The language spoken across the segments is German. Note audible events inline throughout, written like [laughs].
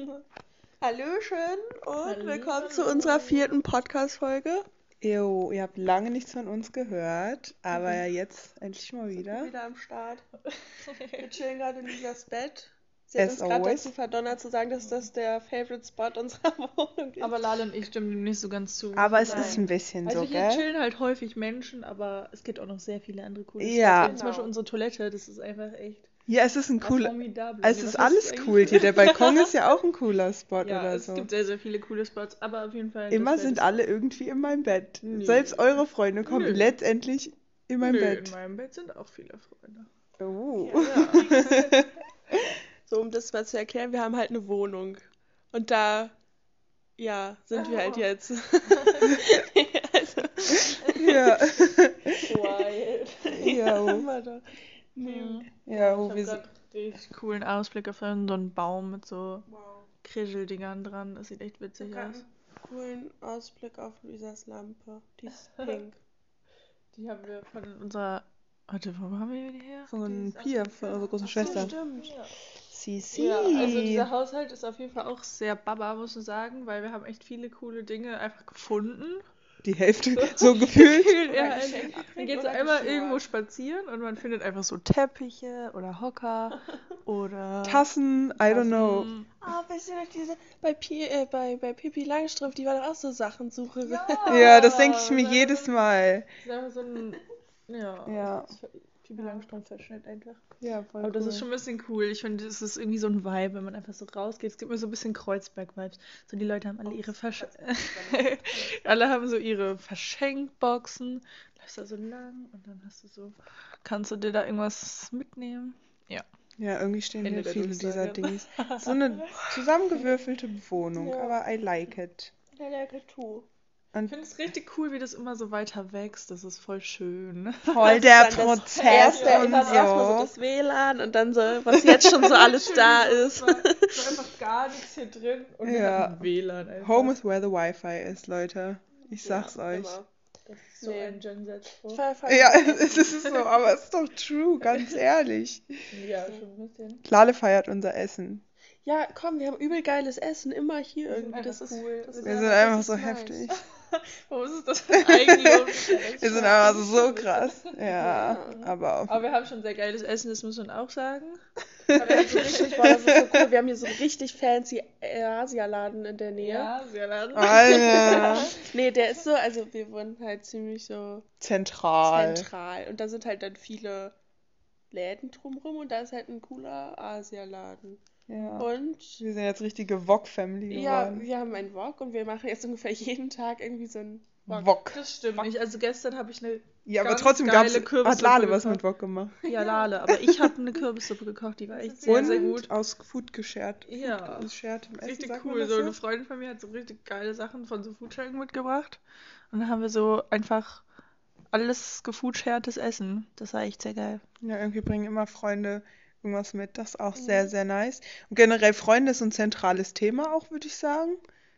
[laughs] Hallöchen und Hallo. willkommen zu unserer vierten Podcast-Folge. Jo, ihr habt lange nichts von uns gehört, aber ja jetzt endlich mal wieder. Wieder am Start. [laughs] Wir chillen gerade in Lisas Bett. Sie hat As uns gerade dazu verdonnert zu sagen, dass das der Favorite Spot unserer [laughs] Wohnung ist. Aber Lale und ich stimmen dem nicht so ganz zu. Aber es Nein. ist ein bisschen also so, hier gell? chillen halt häufig Menschen, aber es gibt auch noch sehr viele andere coole Ja. Spots. Wie Zum Beispiel Genau. unsere Toilette, das ist einfach echt Ja, es ist ein cooler. Es ist du alles cool hier. Der Balkon ist ja auch ein cooler Spot Ja, oder es so. gibt sehr, sehr viele coole Spots, aber auf jeden Fall. Immer sind ist- alle irgendwie in meinem Bett. Nö. Selbst eure Freunde kommen Nö. letztendlich in meinem Nö, Bett. in meinem Bett sind auch viele Freunde. Oh. Ja. [laughs] So, um das mal zu erklären, wir haben halt eine Wohnung. Und da, ja, sind wir halt Oh. jetzt. also, [laughs] Ja. [laughs] Wild. Ja. Mhm. Ja, wo wir sind. richtig coolen Ausblick auf so einen Baum mit so Wow. Krischeldingern dran. Das sieht echt witzig aus. einen coolen Ausblick auf Luisas Lampe. Die ist [laughs] pink. Die haben wir von unserer. Warte, wo haben wir die her? Von Pia, von unserer großen Schwester. stimmt. Ja. Sisi. Ja, also dieser Haushalt ist auf jeden Fall auch sehr baba, muss man sagen, weil wir haben echt viele coole Dinge einfach gefunden. Die Hälfte, [laughs] so gefühlt. ja, Geschenk dann gekriegt geht so einmal irgendwo spazieren und man findet einfach so Teppiche oder Hocker [laughs] oder Tassen, I don't know. Ah, weißt du noch diese bei, Pi, äh, bei, bei Pippi Langstrumpf, die war doch auch so Sachensucherin. Ja, das denke ich mir jedes Mal. so ein. Ja. Ja. Pipi Langstrumpf-Verschnitt einfach. Ja, voll Aber das cool. ist schon ein bisschen cool. Ich finde, das ist irgendwie so ein Vibe, wenn man einfach so rausgeht. Es gibt mir so ein bisschen Kreuzberg-Vibes. So, die Leute haben alle ihre Versch [laughs] Alle haben so ihre Verschenkboxen. Läufst da so lang und dann hast du so. Kannst du dir da irgendwas mitnehmen? Ja. Ja, irgendwie stehen Ende hier viele dieser. Dings. [laughs] So eine zusammengewürfelte Wohnung, Ja. aber I like it. Ja, der Tattoo. Ich finde es richtig cool, wie das immer so weiter wächst. Das ist voll schön. Voll der Prozess erste, und dann erstmal so so. das WLAN und dann so, was jetzt schon so [laughs] alles da ist. War einfach gar nichts hier drin und Ja. WLAN. Einfach. Home is where the Wi-Fi is, Leute. Ich sag's Ja, euch. immer. Das ist so Nee. ein Gen Z-Spruch. Voll Ja, [laughs] es ist so, aber es ist doch true, ganz ehrlich. Ja, schon ein bisschen. Lale feiert unser Essen. Ja, komm, wir haben übel geiles Essen, immer hier irgendwie. Das ist cool. Das Wir ist Wir sind einfach ist so nice. heftig. [laughs] [laughs] Warum ist das [laughs] ein Eigenlob? Wir sind einfach so krass. Ja, aber Aber wir haben schon sehr geiles Essen, das muss man auch sagen. Aber wir haben so richtig, boah, das ist so cool. Wir haben hier so einen richtig fancy Asialaden in der Nähe. Ja, lang. Alter, [laughs] Nee, der ist so, also wir wohnen halt ziemlich so zentral. zentral. Und da sind halt dann viele Läden drumrum und da ist halt ein cooler Asialaden. Ja. Und Wir sind jetzt richtige Wok-Family ja, geworden. wir haben einen Wok und wir machen jetzt ungefähr jeden Tag irgendwie so einen Wok. Wok. Das stimmt nicht. Also gestern habe ich eine Ja, aber Ganz trotzdem geile gab's, hat Kürbissuppe Lale was gekocht. mit Wok gemacht. ja, Lale, aber ich habe eine Kürbissuppe gekocht, die war echt sehr, Und sehr gut. aus Food geshared. Ja. Food geshared im Essen, Richtig sagt man cool. das So eine Freundin von mir hat so richtig geile Sachen von so Foodsharing mitgebracht. Und dann haben wir so einfach alles gefoodshartes Essen. Das war echt sehr geil. Ja, irgendwie bringen immer Freunde irgendwas mit. Das ist auch Mhm. sehr, sehr nice. Und generell Freunde ist ein zentrales Thema auch, würde ich sagen.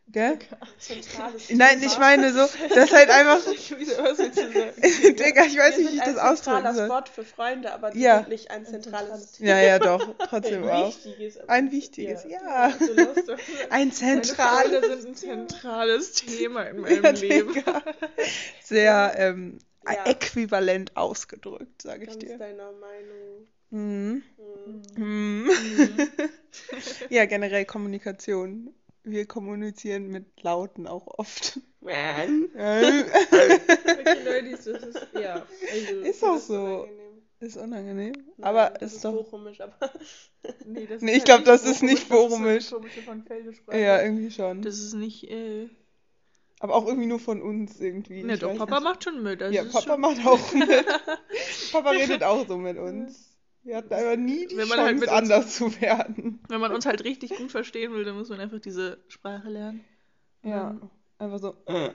Gell? Zentrales Nein, Thema. ich meine so, [laughs] das ist halt einfach. Was? [laughs] Digga, ich weiß Wir nicht, wie ich das ein ausdrücken zentraler soll. Spot für Freunde, aber Ja. nicht ein zentrales Ja, ja, doch, trotzdem auch. Wichtiges, Ein wichtiges, ja. Doch- [laughs] Ein zentrales. Freunde sind ein zentrales Thema in meinem Ja, Leben. Digga. Sehr ähm, Ja. äquivalent ausgedrückt, sage ich dir. deiner Meinung. Mhm. Hm. Mhm. [laughs] Ja, generell Kommunikation. Wir kommunizieren mit Lauten auch oft. Wirklich, Leute, das ist, ja, also, Ist auch Das so. unangenehm. Ist unangenehm. Nein, aber das ist doch. bochumisch, aber nee, das Nee, ist ich glaub, halt das ist nicht bochumisch, bochumisch. Das ist so eine komische von Feldesprache. Ja, irgendwie schon. Das ist nicht, äh, Aber auch irgendwie nur von uns irgendwie. ne, Ich doch, weiß Papa nicht. macht schon mit. Also Ja, ist Papa schon, macht auch mit. [laughs] Papa redet auch so mit uns. Wir hatten aber nie die Wenn man Chance, halt mit uns- anders zu werden. Wenn man uns halt richtig gut verstehen will, dann muss man einfach diese Sprache lernen. Ja, einfach so. [laughs]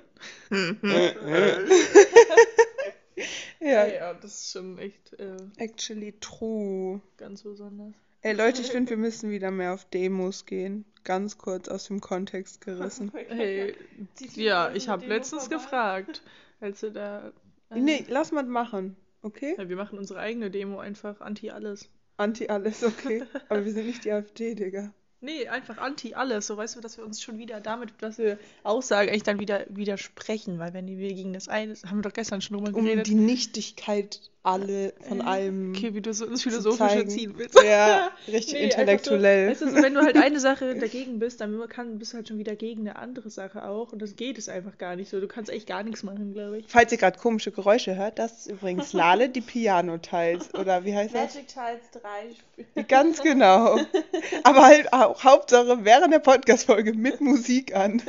Ja, ja, ja, das ist schon echt äh, actually true. ganz besonders. Ey Leute, ich finde, wir müssen wieder mehr auf Demos gehen. Ganz kurz aus dem Kontext gerissen. [laughs] Hey, ja, ich habe letztens gefragt, als du da. äh, Nee, lass mal machen. Okay? Ja, wir machen unsere eigene Demo einfach anti alles. Anti alles, okay. Aber wir sind nicht die AfD, Digga. Nee, einfach anti alles. So weißt du, dass wir uns schon wieder damit, was wir aussagen, eigentlich dann wieder widersprechen. Weil wenn wir gegen das eine, haben wir doch gestern schon drüber Um geredet. die Nichtigkeit alle von allem. okay, wie du so ins Philosophische zeigen. ziehen willst. Ja, richtig [laughs] Nee, intellektuell. So, weißt du, so, wenn du halt eine Sache dagegen bist, dann kann, bist du halt schon wieder gegen eine andere Sache auch. Und das geht es einfach gar nicht so. Du kannst echt gar nichts machen, glaube ich. Falls ihr gerade komische Geräusche hört, das ist übrigens Lale, die Piano-Teils. Oder wie heißt das? Magic Tiles 3. [laughs] Ganz genau. Aber halt auch Hauptsache während der Podcast-Folge mit Musik an.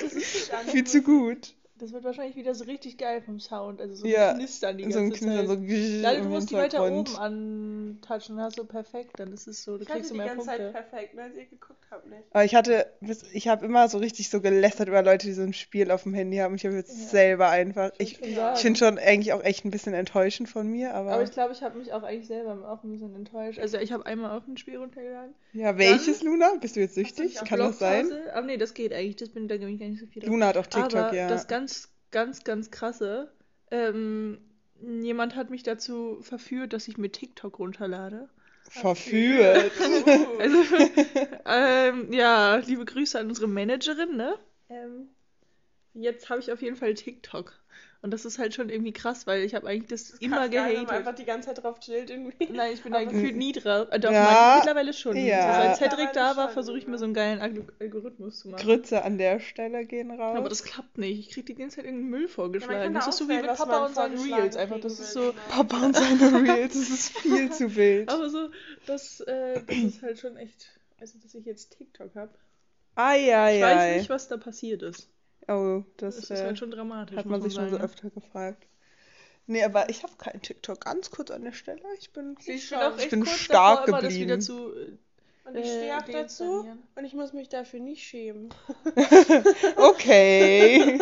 [laughs] Viel zu gut. Das wird wahrscheinlich wieder so richtig geil vom Sound. Also so ein Ja, Knistern die So ein ganze Knistern, so Zeit. im Leider, du musst die weiter oben antatschen, dann hast du perfekt, dann ist es so, du Ich hatte kriegst die du mehr ganze Punkte. Zeit perfekt, ne, als ihr geguckt habt, nicht? Aber ich hatte, ich habe immer so richtig so gelästert über Leute, die so ein Spiel auf dem Handy haben. Ich habe jetzt Ja. selber einfach. Ich Ich, ich finde schon eigentlich auch echt ein bisschen enttäuschend von mir, aber. Aber ich glaube, ich habe mich auch eigentlich selber auch ein bisschen enttäuscht. Also ich habe einmal auch ein Spiel runtergeladen. ja, welches, Luna? Bist du jetzt süchtig? Kann das sein? Aber nee, das geht eigentlich. Das bin da bin ich gar nicht so viel drauf. Luna hat auch TikTok, Aber ja. das ganz, ganz, ganz krasse. Ähm, jemand hat mich dazu verführt, dass ich mir TikTok runterlade. Verführt. [laughs] Also, ähm, ja, liebe Grüße an unsere Managerin, ne? Ähm, jetzt habe ich auf jeden Fall TikTok. Und das ist halt schon irgendwie krass, weil ich habe eigentlich das, immer wenn man gehatet. einfach die ganze Zeit drauf chillt irgendwie. Nein, ich bin da gefühlt nie drauf. Äh, doch, Ja, manchmal mittlerweile schon. ja. So, seit Cedric da war, versuche ich mir ja. so einen geilen Alg- Algorithmus zu machen. Grütze an der Stelle gehen raus. Aber das klappt nicht. Ich krieg die ganze Zeit irgendeinen Müll Ja, vorgeschlagen. man kann das da ist so wie auswählen, mit Papa und seinen Reels einfach. Das ist so. Papa und seine [laughs] Reels, das ist viel zu wild. Aber so, das, äh, das ist halt schon echt. Also, dass ich jetzt TikTok habe. Ai, ai, Ich weiß nicht, was da passiert ist. Oh, Das, das, ist äh, halt schon dramatisch. hat man sich schon so ne? öfter gefragt. Nee, aber ich habe keinen TikTok. Ganz kurz an der Stelle. Ich bin, Ich bin ich echt bin kurz stark davor, immer das wieder geblieben. zu. Und ich äh, stehe auch dazu und ich muss mich dafür nicht schämen. [laughs] Okay.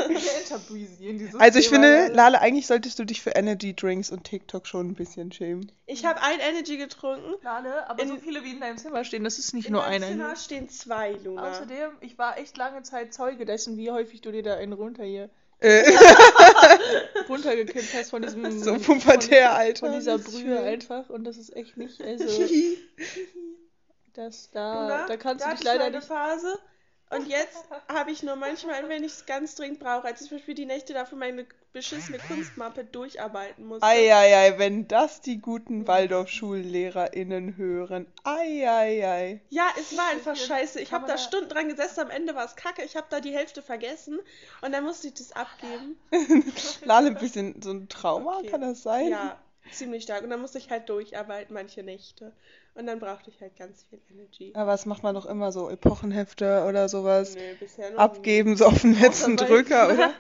Also ich finde. Lale, eigentlich solltest du dich für Energy Drinks und TikTok schon ein bisschen schämen. Ich habe ein Energy getrunken. Lale, aber in- so viele wie in deinem Zimmer stehen, das ist nicht In nur meinem einer. Zimmer hier. stehen zwei, Luna. Außerdem, ich war echt lange Zeit Zeuge dessen, wie häufig du dir da einen runter hier Äh, [laughs] runtergekippt hast von diesem so von, pubertär, Alter. von dieser Brühe einfach und das ist echt nicht also [laughs] das da Luna, da kannst da du dich ich leider nicht Phase. Und [laughs] jetzt habe ich nur manchmal, wenn ich es ganz dringend brauche, als ich zum Beispiel die Nächte dafür meine beschissene Kunstmappe durcharbeiten musste. Eieiei, wenn das die guten Waldorf-SchullehrerInnen hören. Eieiei. Ja, es war einfach scheiße. Ich habe da- Stunden dran gesessen, am Ende war es kacke. Ich habe da die Hälfte vergessen und dann musste ich das abgeben. [laughs] Lale, ein bisschen so ein Trauma, Okay. kann das sein? Ja, ziemlich stark. Und dann musste ich halt durcharbeiten, manche Nächte. Und dann brauchte ich halt ganz viel Energy. Aber das macht man doch immer so, Epochenhefte oder sowas. Nö, bisher noch Abgeben, so auf den letzten Drücker, [laughs] oder?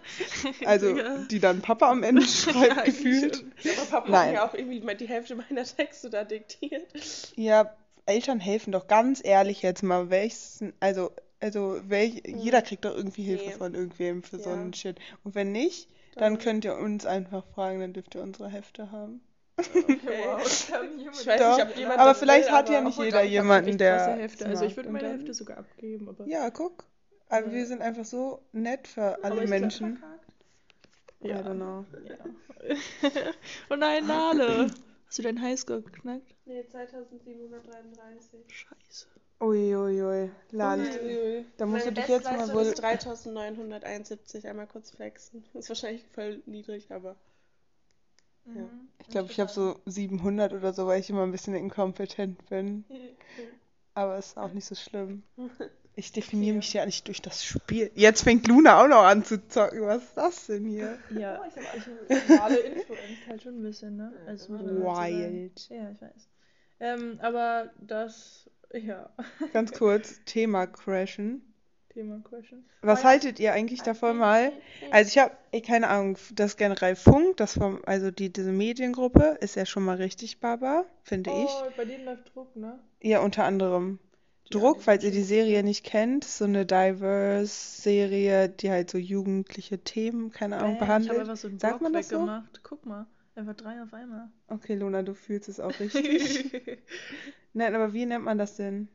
Also, Ja. die dann Papa am Ende [laughs] schreibt, eigentlich gefühlt. Aber Papa Nein. hat mir auch irgendwie die Hälfte meiner Texte da diktiert. Ja, Eltern helfen doch ganz ehrlich jetzt mal. Welches, also, also welch, jeder kriegt doch irgendwie Hilfe Nee. von irgendwem für so Ja. einen Shit. Und wenn nicht, dann könnt ihr uns einfach fragen, dann dürft ihr unsere Hefte haben. Okay. Wow, Ich weiß nicht, ob jemand aber vielleicht will, hat ja aber- nicht jeder doch, ich hab jemanden, der. Also ich würde meine dann- Hefte sogar abgeben, aber Ja, guck. Aber Ja. wir sind einfach so nett für alle Aber Menschen. I Ja. don't know. Ja. [laughs] oh nein, Nale. Hast du deinen Highscore geknackt? Nee, 2733. Scheiße. Uiuiui. Lale. Uiuiui. Da musst du Meine dich jetzt mal wohl. ist 3971. Einmal kurz flexen. Ist wahrscheinlich voll niedrig, aber. Ja. Mhm. Ich glaube, ich habe so 700 oder so, weil ich immer ein bisschen inkompetent bin. Aber ist auch nicht so schlimm. [laughs] Ich definiere Okay. mich ja nicht durch das Spiel. Jetzt fängt Luna auch noch an zu zocken. Was ist das denn hier? Ja, ich habe alle [laughs] influenced halt schon ein bisschen, ne? Also. Wild. Ja, ich weiß. Ähm, aber das, ja, Ganz kurz, Thema Crashen. Thema Question. Was haltet ihr eigentlich davon mal? Also ich habe keine Ahnung, das generell Funk, das vom, also die, diese Mediengruppe ist ja schon mal richtig Baba, finde ich. Oh, bei denen läuft Druck, ne? Ja, unter anderem. Die Druck, falls ihr die Serie nicht kennt, ist so eine Diverse-Serie, die halt so jugendliche Themen, keine Ahnung, Bam, Ich habe behandelt. einfach so einen Sagt Block man das so? weggemacht. Guck mal, einfach drei auf einmal. Okay, Luna, du fühlst es auch [laughs] richtig. Nein, aber wie nennt man das denn?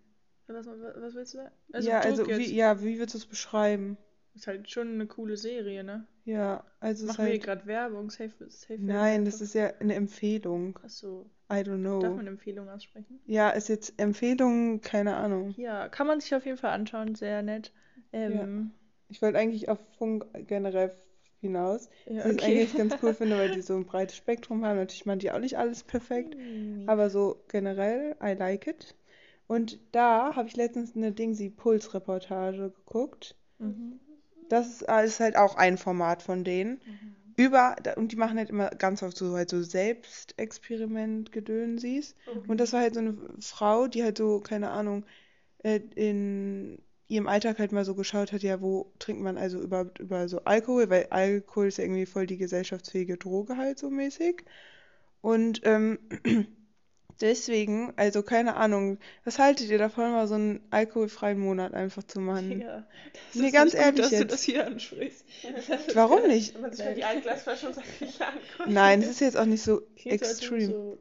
Was, was willst du da? ja, also wie, ja, wie würdest du es beschreiben? Ist halt schon eine coole Serie, ne? Ja, also Machen wir hier halt. gerade Werbung? Safe, safe Nein, das ist ja eine Empfehlung. Achso. I don't Darf know. man Empfehlungen aussprechen? Ja, ist jetzt Empfehlung, keine Ahnung. Ja, kann man sich auf jeden Fall anschauen, sehr nett. Ähm, Ich wollte eigentlich auf Funk generell hinaus. ja, Was ich okay. eigentlich ganz cool [laughs] finde, weil die so ein breites Spektrum haben. Natürlich machen die auch nicht alles perfekt. Hm. Aber so generell, I like it. Und da habe ich letztens eine Dingsy-Puls-Reportage geguckt. Mhm. Das ist, ah, ist halt auch ein Format von denen. Über, da- und die machen halt immer ganz oft so halt so Selbstexperiment-Gedönsies. Und das war halt so eine Frau, die halt so, keine Ahnung, äh, in ihrem Alltag halt mal so geschaut hat, ja, wo trinkt man also überhaupt über so Alkohol, weil Alkohol ist ja irgendwie voll die gesellschaftsfähige Droge halt so mäßig. Und ähm, deswegen, also keine Ahnung, was haltet ihr davon, mal so einen alkoholfreien Monat einfach zu machen? Ja, das Nee, ganz nicht gut, ehrlich dass du jetzt. das hier ansprichst. [laughs] Warum nicht? Wenn man sich mal die Altglasflasche und sagt, ich anguckt. Nein, das ist jetzt auch nicht so du extrem. So,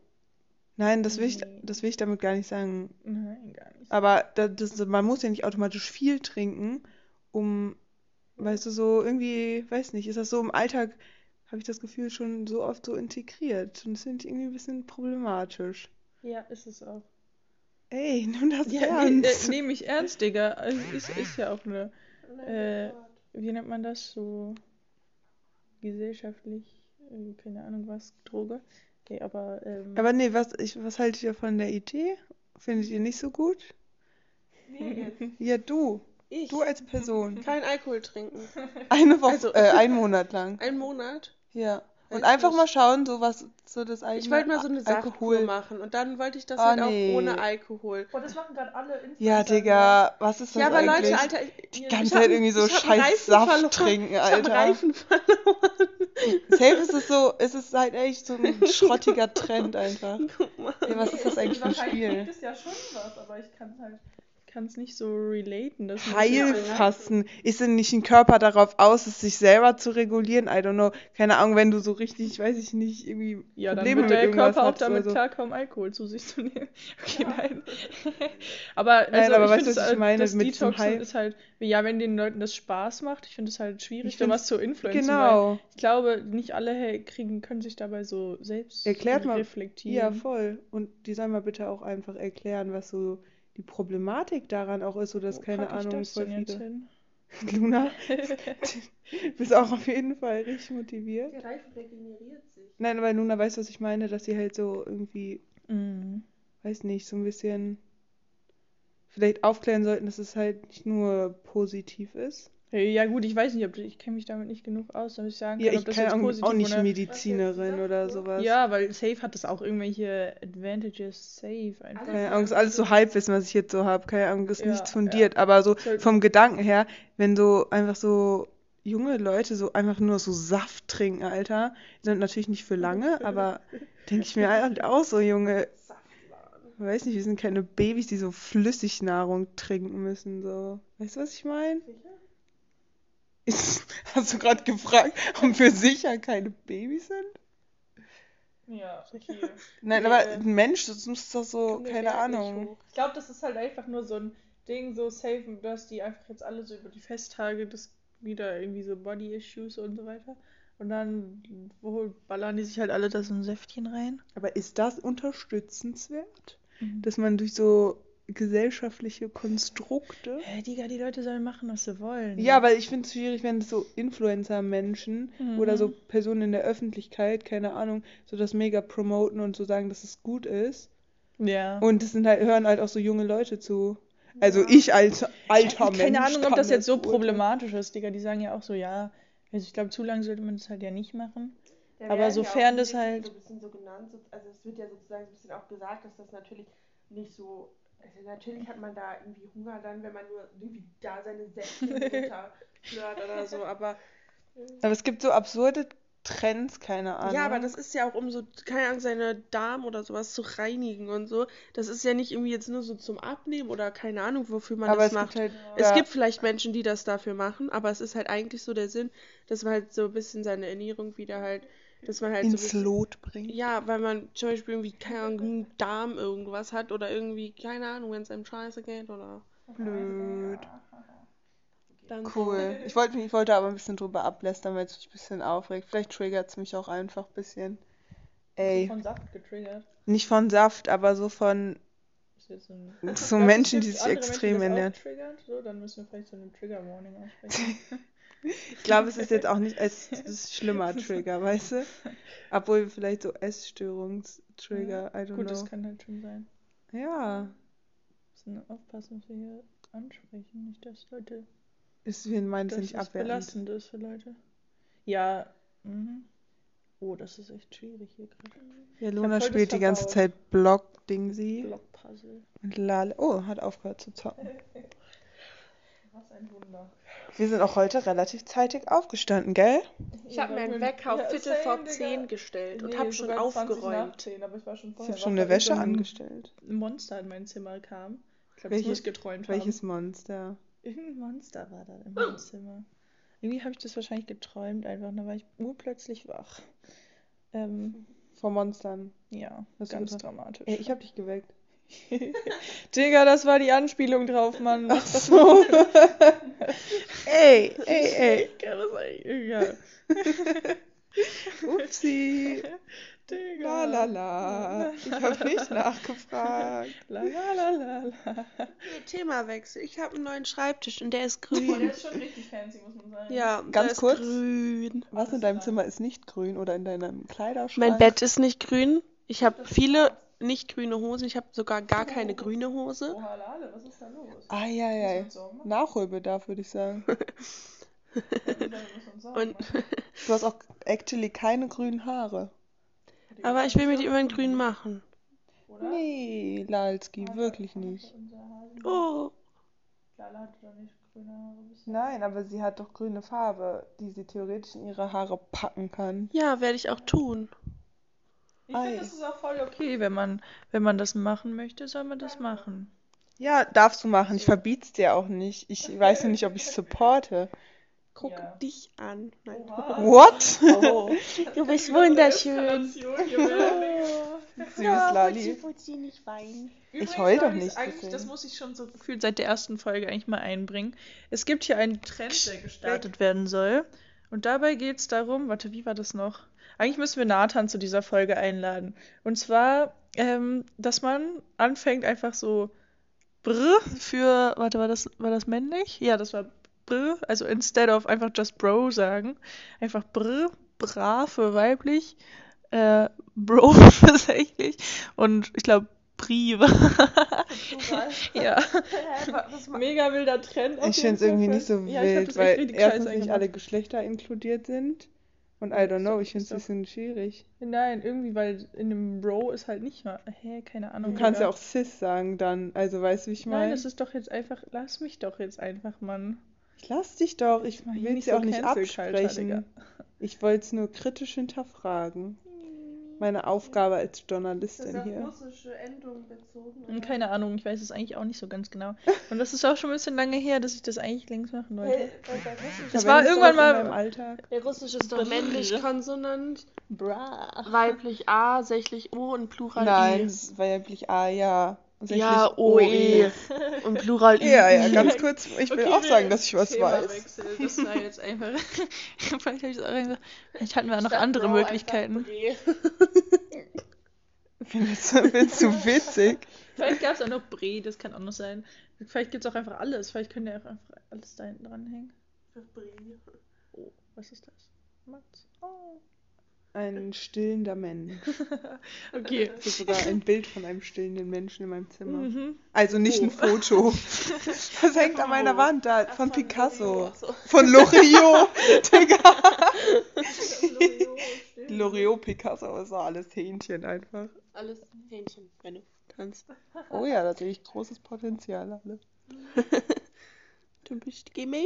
Nein, das will ich, das will ich damit gar nicht sagen. nein, gar nicht. Aber da, das, man muss ja nicht automatisch viel trinken, um, weißt du, so irgendwie, weiß nicht, ist das so im Alltag, habe ich das Gefühl, schon so oft so integriert. Und das finde ich irgendwie ein bisschen problematisch. Ja, ist es auch. Ey, nimm das Ja, nee, ernst. äh, nehme ich ernst, Digga. Also, Ist, ist ja auch eine, äh, wie nennt man das, so gesellschaftlich, äh, keine Ahnung was, Droge. Okay, aber, ähm, Aber nee, was, ich, was haltet ihr von der Idee? Findet ihr nicht so gut? Nee, jetzt. [laughs] Ja, du. Ich. Du als Person. Kein Alkohol trinken. Eine Woche, Also- äh, [laughs] einen Monat lang. Ein Monat. Ja. Und einfach mal schauen, so was, so das eigene Ich wollte mal so eine Saftkur Alkohol. machen und dann wollte ich das Oh, halt nee. auch ohne Alkohol. Boah, das machen gerade alle Influencer. Ja, Digga, was ist das Ja, aber eigentlich? Leute, Alter, ich, Die ich ganze Zeit irgendwie so scheiß Saft verloren. trinken, Ich hab Alter. Reifen verloren. Safe ist es so, ist es halt echt so ein [laughs] schrottiger Trend einfach. Ja, was ist das eigentlich für ein Wahrscheinlich Spiel? gibt es ja schon was, aber ich kann halt, ich kann es nicht so relaten. Das Heilfasten. Ist denn nicht ein Körper darauf aus, es sich selber zu regulieren? I don't know. Keine Ahnung, wenn du so richtig, weiß ich nicht, irgendwie Ja, dann Probleme wird mit der Körper auch damit so. klarkommen, Alkohol zu sich zu nehmen. [laughs] Okay, nein. [laughs] aber also Nein, aber ich weißt finde du, was ich halt, meine das mit Detoxen ist halt, ja, wenn den Leuten das Spaß macht, ich finde es halt schwierig, da was zu influenzen, weil Genau. ich glaube, nicht alle hey, kriegen, können sich dabei so selbst Erklärt mal- Ja, reflektieren. voll. Und die sollen mal bitte auch einfach erklären, was so die Problematik daran auch ist, so dass Wo keine pack ich Ahnung, das denn jetzt hin? [laughs] Luna, [laughs] bist auch auf jeden Fall richtig motiviert. Der Reifen regeneriert sich. Nein, aber Luna weiß, was ich meine, dass sie halt so irgendwie, Mhm. weiß nicht, so ein bisschen vielleicht aufklären sollten, dass es halt nicht nur positiv ist. Ja gut, ich weiß nicht, ob ich kenne mich damit nicht genug aus, damit ich sagen kann, Ja, ich ob das keine jetzt auch nicht oder Medizinerin oder sowas. Ja, weil Safe hat das auch irgendwelche Advantages Safe einfach. Keine Ahnung, ist alles so Halbwissen, was ich jetzt so habe. Keine Ahnung, ist Ja, nichts fundiert. Aber so vom Gedanken her, wenn so einfach so junge Leute so einfach nur so Saft trinken, Alter, sind natürlich nicht für lange, [laughs] aber denke ich mir halt auch so, Junge, ich weiß nicht, wir sind keine Babys, die so Flüssignahrung trinken müssen, so. Weißt du, was ich meine? Sicher? [laughs] Hast du gerade gefragt, ob wir sicher keine Babys sind? Ja, okay. Nein, aber äh, ein Mensch, das muss doch so, keine Ahnung. Ich glaube, das ist halt einfach nur so ein Ding, so safe, dass die einfach jetzt alle so über die Festtage das wieder irgendwie so Body-Issues und so weiter. Und dann ballern die sich halt alle da so ein Säftchen rein. Aber ist das unterstützenswert? Mhm. Dass man durch so gesellschaftliche Konstrukte. Hä, Digga, die Leute sollen machen, was sie wollen. Ja, aber ich finde es schwierig, wenn so Influencer-Menschen Mhm. oder so Personen in der Öffentlichkeit, keine Ahnung, so das mega promoten und so sagen, dass es gut ist. Ja. Und das sind halt, hören halt auch so junge Leute zu. Also ich als alter Mensch. Keine Ahnung, ob das jetzt so problematisch ist, Digga. Die sagen ja auch so, ja, also ich glaube, zu lange sollte man das halt ja nicht machen. Ja, Aber sofern ja das halt- So ein bisschen so genannt, so- also es wird ja sozusagen so ein bisschen auch gesagt, dass das natürlich nicht so. Also natürlich hat man da irgendwie Hunger dann, wenn man nur irgendwie da seine Säfte runterflört [laughs] oder so, aber. Aber es gibt so absurde Trends, keine Ahnung. Ja, aber das ist ja auch, um so, keine Ahnung, seine Darm oder sowas zu reinigen und so. Das ist ja nicht irgendwie jetzt nur so zum Abnehmen oder keine Ahnung, wofür man aber das es macht. gibt halt. Es ja, gibt vielleicht Menschen, die das dafür machen, aber es ist halt eigentlich so der Sinn, dass man halt so ein bisschen seine Ernährung wieder halt, dass man halt so ins bisschen, Lot bringen. ja, weil man zum Beispiel irgendwie, keine Ahnung, einen Darm irgendwas hat oder irgendwie, keine Ahnung, wenn es einem scheiße geht oder Blöd. dann Cool. Ich wollte, ich wollte aber ein bisschen drüber ablästern, weil es mich ein bisschen aufregt. Vielleicht triggert es mich auch einfach ein bisschen. Ey, Von Saft getriggert. nicht von Saft, aber so von so [laughs] so Menschen, die sich extrem Menschen, ernähren. triggert? So, dann müssen wir vielleicht so eine Trigger Warning aussprechen. [laughs] Ich glaube, es ist jetzt auch nicht als das schlimmer Trigger, weißt du? Obwohl vielleicht so Essstörungstrigger, I don't Gut, know. das kann halt schon sein. Ja, Wir müssen aufpassen, was wir hier ansprechen. Nicht, dass Leute. ist, wir meinen es nicht es abwertend. belastend ist für Leute. Ja. Mhm. Oh, das ist echt schwierig hier gerade. Ja, Luna das spielt die ganze. Zeit Block-Dingsi Blockpuzzle. und Lale. Oh, hat aufgehört zu zocken. [laughs] Was ein Wunder. Wir sind auch heute relativ zeitig aufgestanden, gell? Ich habe mir einen Wecker auf Viertel vor zehn gestellt und habe schon aufgeräumt. 10, aber ich war schon Ich vorher habe schon eine Wäsche so ein angestellt. Monster in mein Zimmer kam. Ich glaube, das Welches- muss ich geträumt Welches haben. Monster? Irgendein Monster war da in meinem Zimmer. Irgendwie habe ich das wahrscheinlich geträumt einfach. Dann war ich urplötzlich wach. Ähm, Vor Monstern. ja, du ganz dramatisch. Ey, ich habe dich geweckt. [laughs] Digga, das war die Anspielung drauf, Mann. Ach so. [laughs] ey, ey, ey. Digga, das war egal. [laughs] Upsi. Digga. La la la. Ich habe nicht nachgefragt. La la la la la. Nee, Themawechsel. Ich habe einen neuen Schreibtisch und der ist Oh, der grün. ist schon richtig fancy, muss man sagen. Ja, Ganz der ist kurz. grün. Was in deinem Zimmer ist nicht grün oder in deinem Kleiderschrank? Mein Bett ist nicht grün. Ich habe viele nicht grüne Hosen. Ich habe sogar gar keine grüne Hose. Oha, Lale, was ist da los? Ah, ja, ja. Nachholbedarf, würde ich sagen. Und. Du hast auch actually keine grünen Haare. [laughs] aber ich will mir die immer in grün machen. Oder? Nee, Lalski, Hat- wirklich hat nicht. Oh, Lala hatte doch nicht grüne Haare bisher. Nein, aber sie hat doch grüne Farbe, die sie theoretisch in ihre Haare packen kann. ja, werde ich auch tun. Ich finde, das ist auch voll okay, wenn man, wenn man das machen möchte, soll man das machen. Ja, darfst du machen. Ich verbiet's dir auch nicht. Ich weiß nur nicht, ob ich supporte. Guck Ja. dich an. Nein. Oha. What? Oh, [laughs] du bist wunderschön. [laughs] Süß, Lali. Putzi, nicht weinen. Übrigens heul doch nicht, Eigentlich, deswegen. das muss ich schon so gefühlt seit der ersten Folge eigentlich mal einbringen. Es gibt hier einen Trend, der gestartet werden soll. Und dabei geht es darum, warte, wie war das noch? Eigentlich müssen wir Nathan zu dieser Folge einladen. Und zwar, ähm, dass man anfängt einfach so Brr für, warte, war das, war das männlich? Ja, das war Brr, also instead of einfach just Bro sagen, einfach Brr, Bra für weiblich, äh, Bro [laughs] für sächlich und ich glaube Bri war. [laughs] ja. [laughs] Mega wilder Trend. Ich finde es irgendwie nicht so Ja, ich hab wild, das echt weil erstens scheiße nicht alle Geschlechter inkludiert sind. Und I don't know, ich finde es ein bisschen schwierig. Nein, irgendwie, weil in dem Bro ist halt nicht mal. Hä, keine Ahnung. Du kannst ja auch cis sagen dann. Also weißt du, wie ich Nein, meine? das ist doch jetzt einfach. Lass mich doch jetzt einfach, Mann. Ich lass dich doch, ich will es ja auch nicht absprechen. Ich wollte es nur kritisch hinterfragen. Meine Aufgabe als Journalistin hier. russische Endung bezogen. Hm, Keine Ahnung, ich weiß es eigentlich auch nicht so ganz genau. [laughs] Und das ist auch schon ein bisschen lange her, dass ich das eigentlich längst machen wollte. Hey, Das war irgendwann das mal- deinem Alltag. Der Russisch ist doch männlich Konsonant, Bra. weiblich A, sächlich O und Plural Nein, I. ist weiblich A, ja. Ja, OE. Und Plural I. [laughs] Ja, ja, ganz kurz. Ich will Okay, auch sagen, dass ich was weiß. Themawechsel. Das war jetzt einfach. [laughs] vielleicht ich auch hatten wir noch andere Möglichkeiten. [laughs] Findest du, findest du witzig? Vielleicht gab es auch noch Bre, das kann auch noch sein. Vielleicht gibt es auch einfach alles. Vielleicht können ja auch einfach alles da hinten dranhängen. Oh, was ist das? Mats. Oh. Ein stillender Mensch. [laughs] Okay. Das ist sogar ein Bild von einem stillenden Menschen in meinem Zimmer. Mhm. Also nicht Oh. ein Foto. [laughs] Das hängt an meiner Wand da, von Picasso. So. Von Loriot. [laughs] Digga. Loriot, Picasso, ist doch alles Hähnchen einfach. Alles Hähnchen, wenn du tanzt. Oh ja, da sehe ich großes Potenzial alle. Du bist gemein.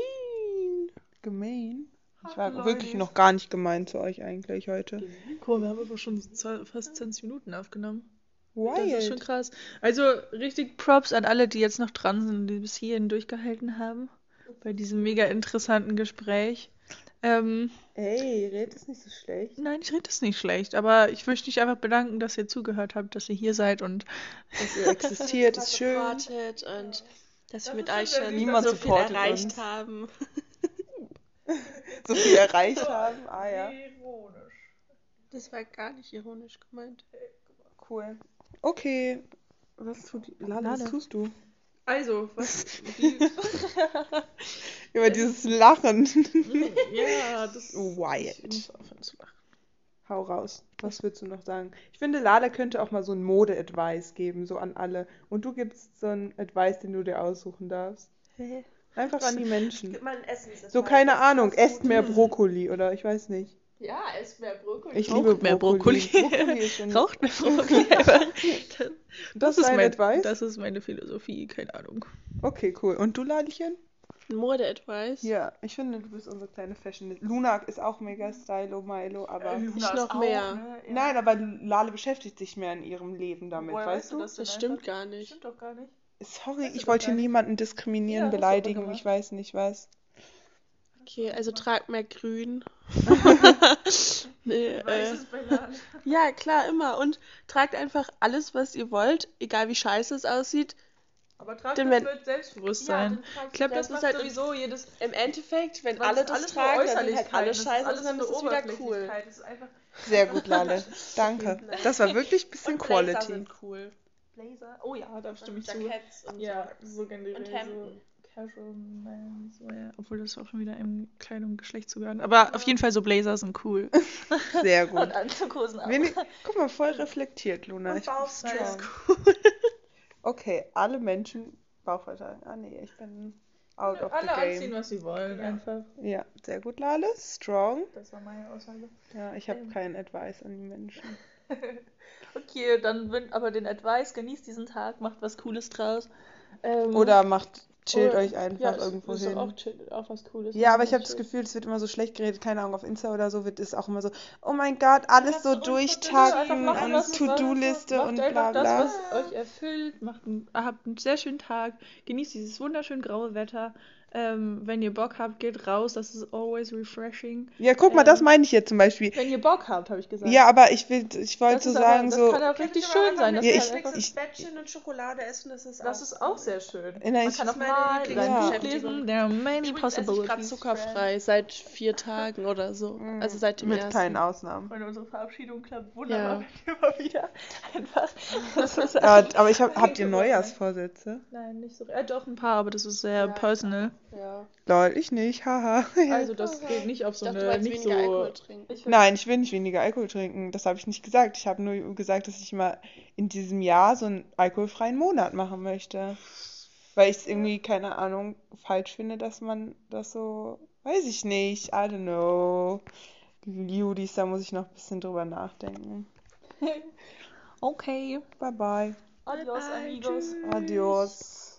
Gemein. Ich Ach, war Leute. wirklich noch gar nicht gemein zu euch eigentlich heute. Cool, wir haben aber schon fast 20 Minuten aufgenommen. Das ist schon Wild. krass. Also richtig Props an alle, die jetzt noch dran sind, die bis hierhin durchgehalten haben. Bei diesem mega interessanten Gespräch. Ähm, Ey, red ist nicht so schlecht. nein, ich rede das nicht schlecht, aber ich möchte mich einfach bedanken, dass ihr zugehört habt, dass ihr hier seid und Dass ihr [laughs] existiert, ist schön. Und dass wir Das mit ist euch schon Niemand so viel erreicht uns. haben. [laughs] So viel erreicht haben. Ah ja. ironisch. Das war gar nicht ironisch gemeint. Cool. Okay. Was tut Lala, was tust du? Also, [laughs] was. [laughs] Über dieses Lachen. ja, das. Wyatt. Ich muss aufhören zu lachen. Hau raus. Was würdest du noch sagen? Ich finde, Lala könnte auch mal so ein Mode-Advice geben, so an alle. Und du gibst so ein Advice, den du dir aussuchen darfst. Einfach an die Menschen. Gib mal ein Essen. So, keine Ahnung, esst mehr Brokkoli oder ich weiß nicht. Ja, esst mehr Brokkoli. Ich liebe mehr Brokkoli. Brokkoli. Raucht mehr Brokkoli. [laughs] das, Das ist mein, Advice? das ist meine Philosophie, keine Ahnung. Okay, cool. Und du, Ladchen? Mode-Advice? Ja, ich finde, du bist unsere kleine Fashion. Luna ist auch mega stylo, Milo, aber. Ich noch mehr. Nein, aber Lale beschäftigt sich mehr in ihrem Leben damit, Woher weißt du? das denn Das stimmt einfach? gar nicht. Stimmt doch gar nicht. Sorry, ich wollte niemanden diskriminieren, Ja, beleidigen, ich weiß nicht was. Okay, also tragt mehr grün. [laughs] nee, äh, ja, klar, immer. Und tragt einfach alles, was ihr wollt, egal wie scheiße es aussieht. Aber tragt Denn das wenn- mit Selbstbewusstsein. Ja, ich glaube, das das ist halt sowieso jedes. Im Endeffekt, wenn alle das das alles tragen, dann Äußerlichkeiten, halt alle das ist scheiße, alles dann nur ist es wieder cool. Ist Sehr gut, Lale. Danke. [laughs] Das war wirklich ein bisschen Quality. sind cool. Blazer. Oh ja, da stimme ich zu. Jacketts und Ja, so. generell. Und Hemden. So Casual Menswear. Obwohl das auch schon wieder im Kleidung Geschlecht zugehört. Aber auf jeden Fall so Blazer sind cool. [laughs] Sehr gut. Anzughosen auch. Wenig, guck mal, voll reflektiert, Luna. Und Ich bin Bauchstyle. strong. [laughs] Okay, alle Menschen Bauchverteilung. Ah nee, ich bin out of the Alle anziehen, game. was sie wollen, Ja. einfach. Ja, sehr gut, Lale. Strong. Das war meine Aussage. Ja, ich habe Ähm. keinen Advice an die Menschen. [laughs] Okay, dann wün- aber den Advice, genießt diesen Tag, macht was Cooles draus. Ähm, Oder macht, chillt oder- euch einfach ja, irgendwo ist hin. Auch, chill, auch was Cooles. Ja, aber ich habe das Gefühl, es wird immer so schlecht geredet. Keine Ahnung, auf Insta oder so wird es auch immer so, oh mein Gott, alles so machen, und To-Do-Liste macht und einfach bla bla. das, was euch erfüllt. Macht habt einen sehr schönen Tag. Genießt dieses wunderschön graue Wetter. Ähm, wenn ihr Bock habt, geht raus. Das ist always refreshing. Ja, guck mal, Ähm, das meine ich jetzt zum Beispiel. Wenn ihr Bock habt, habe ich gesagt. Ja, aber ich will, ich wollte so sagen, aber, das so, kann auch richtig schön sein. Das, Ja, ist ich- einfach, ich- Bettchen und Schokolade essen, das ist das auch ist auch sehr schön. Nein, Man ich- kann auch Buch Lieblingsbeschäftigung. lesen. There are many esse ich gerade possibilities. zuckerfrei seit vier Tagen oder so. Also seit dem mit ersten. keinen Ausnahmen. Freunde, unsere Verabschiedung klappt Ja. wunderbar immer wieder. Einfach. [laughs] Das ist Ja, aber ich hab, habt ihr Neujahrsvorsätze? Nein, nicht so. Äh, doch ein paar, aber das ist sehr personal. Ja. Lol, ich nicht, haha. [laughs] Also das geht nicht auf Ich so dachte, du eine nicht weniger so. Alkohol trinken. Ich Nein, ich will nicht weniger Alkohol trinken. Das habe ich nicht gesagt. Ich habe nur gesagt, dass ich mal in diesem Jahr so einen alkoholfreien Monat machen möchte. Weil ich es irgendwie, keine Ahnung, falsch finde, dass man das so, weiß ich nicht, I don't know. Judis, da muss ich noch ein bisschen drüber nachdenken. [laughs] Okay. Bye bye. Adios, Bye, amigos. Adios.